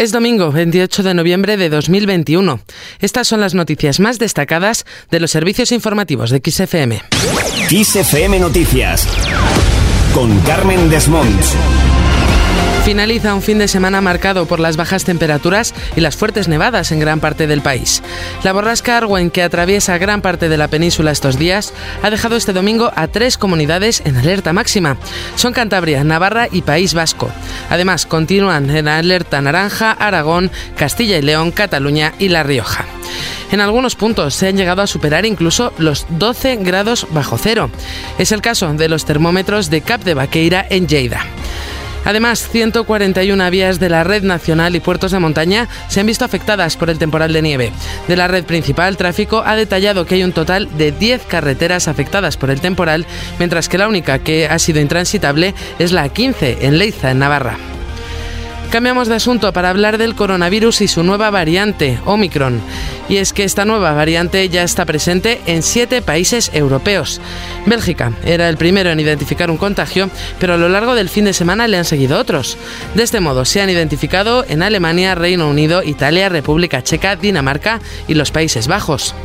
Es domingo 28 de noviembre de 2021. Estas son las noticias más destacadas de los servicios informativos de XFM. XFM Noticias con Carmen Desmonts. Finaliza un fin de semana marcado por las bajas temperaturas y las fuertes nevadas en gran parte del país. La borrasca Arwen, que atraviesa gran parte de la península estos días, ha dejado este domingo a tres comunidades en alerta máxima. Son Cantabria, Navarra y País Vasco. Además, continúan en alerta naranja Aragón, Castilla y León, Cataluña y La Rioja. En algunos puntos se han llegado a superar incluso los 12 grados bajo cero. Es el caso de los termómetros de Cap de Baqueira en Lleida. Además, 141 vías de la red nacional y puertos de montaña se han visto afectadas por el temporal de nieve. De la red principal, tráfico ha detallado que hay un total de 10 carreteras afectadas por el temporal, mientras que la única que ha sido intransitable es la 15 en Leiza, en Navarra. Cambiamos de asunto para hablar del coronavirus y su nueva variante, Omicron. Y es que esta nueva variante ya está presente en siete países europeos. Bélgica era el primero en identificar un contagio, pero a lo largo del fin de semana le han seguido otros. De este modo, se han identificado en Alemania, Reino Unido, Italia, República Checa, Dinamarca y los Países Bajos.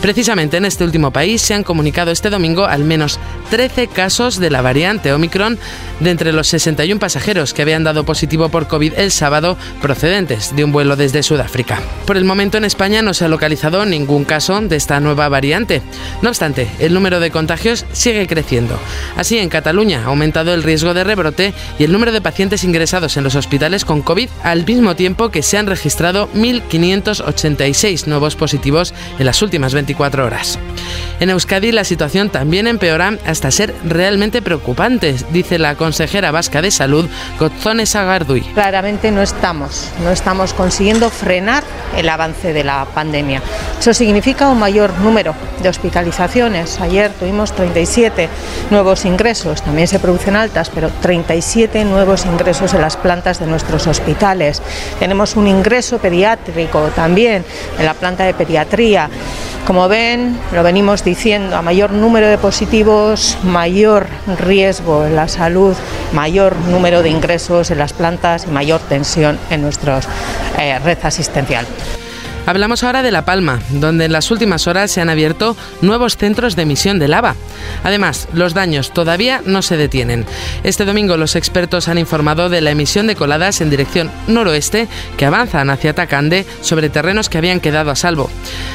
Precisamente en este último país se han comunicado este domingo al menos 13 casos de la variante Omicron de entre los 61 pasajeros que habían dado positivo por COVID el sábado procedentes de un vuelo desde Sudáfrica. Por el momento en España no se ha localizado ningún caso de esta nueva variante. No obstante, el número de contagios sigue creciendo. Así, en Cataluña ha aumentado el riesgo de rebrote y el número de pacientes ingresados en los hospitales con COVID al mismo tiempo que se han registrado 1.586 nuevos positivos en las últimas 24 horas. En Euskadi la situación también empeora hasta ser realmente preocupante, dice la consejera vasca de salud, Gotzone Sagardui no estamos, no estamos consiguiendo frenar el avance de la pandemia. Eso significa un mayor número de hospitalizaciones. Ayer tuvimos 37 nuevos ingresos, también se producen altas, pero 37 nuevos ingresos en las plantas de nuestros hospitales. Tenemos un ingreso pediátrico también en la planta de pediatría. Como ven, lo venimos diciendo, a mayor número de positivos, mayor riesgo en la salud, mayor número de ingresos en las plantas y mayor tensión en nuestra eh, red asistencial. Hablamos ahora de La Palma, donde en las últimas horas se han abierto nuevos centros de emisión de lava. Además, los daños todavía no se detienen. Este domingo los expertos han informado de la emisión de coladas en dirección noroeste que avanzan hacia Tacande sobre terrenos que habían quedado a salvo.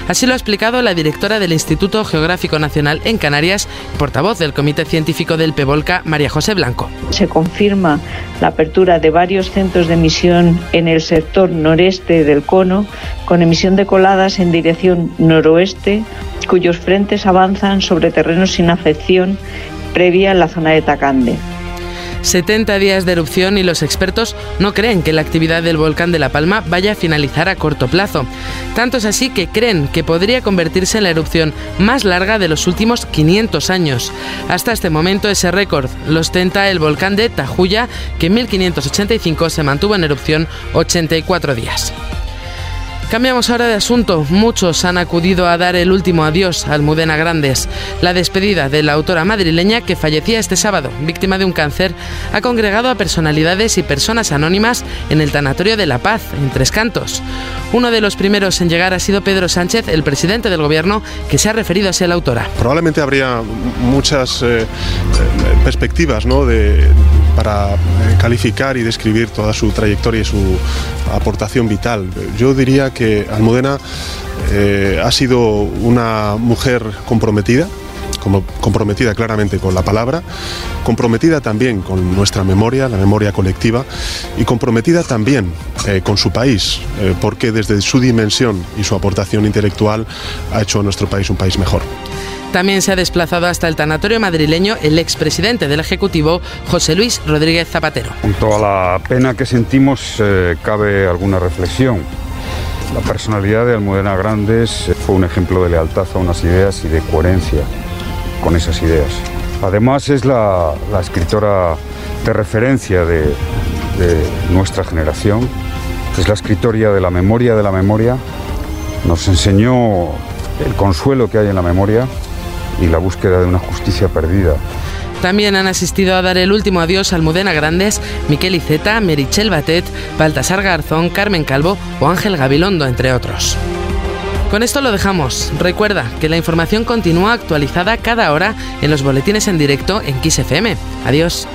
Así lo ha explicado la directora del Instituto Geográfico Nacional en Canarias portavoz del Comité Científico del PEVOLCA, María José Blanco. Se confirma la apertura de varios centros de emisión en el sector noreste del cono con emisión de coladas en dirección noroeste, cuyos frentes avanzan sobre terrenos sin afección previa en la zona de Tacande. 70 días de erupción y los expertos no creen que la actividad del volcán de La Palma vaya a finalizar a corto plazo. Tanto es así que creen que podría convertirse en la erupción más larga de los últimos 500 años. Hasta este momento ese récord lo ostenta el volcán de Tajuya, que en 1585 se mantuvo en erupción 84 días. Cambiamos ahora de asunto. Muchos han acudido a dar el último adiós a Almudena Grandes. La despedida de la autora madrileña que fallecía este sábado, víctima de un cáncer, ha congregado a personalidades y personas anónimas en el Tanatorio de La Paz, en Tres Cantos. Uno de los primeros en llegar ha sido Pedro Sánchez, el presidente del gobierno, que se ha referido a la autora. Probablemente habría muchas eh, eh, perspectivas ¿no? de, para calificar y describir toda su trayectoria y su aportación vital. Yo diría que Almudena eh, ha sido una mujer comprometida, como comprometida claramente con la palabra, comprometida también con nuestra memoria, la memoria colectiva, y comprometida también eh, con su país, eh, porque desde su dimensión y su aportación intelectual ha hecho a nuestro país un país mejor. También se ha desplazado hasta el tanatorio madrileño el expresidente del Ejecutivo, José Luis Rodríguez Zapatero. Junto a la pena que sentimos, cabe alguna reflexión. La personalidad de Almudena Grandes fue un ejemplo de lealtad a unas ideas y de coherencia con esas ideas. Además es la, escritora de referencia de, de, nuestra generación, es la escritoria de la memoria de la memoria, nos enseñó el consuelo que hay en la memoria y la búsqueda de una justicia perdida También han asistido a dar el último adiós a Almudena Grandes, Miquel Iceta, Merichel Batet, Baltasar Garzón, Carmen Calvo o Ángel Gabilondo, entre otros. Con esto lo dejamos. Recuerda que la información continúa actualizada cada hora en los boletines en directo en XFM. Adiós.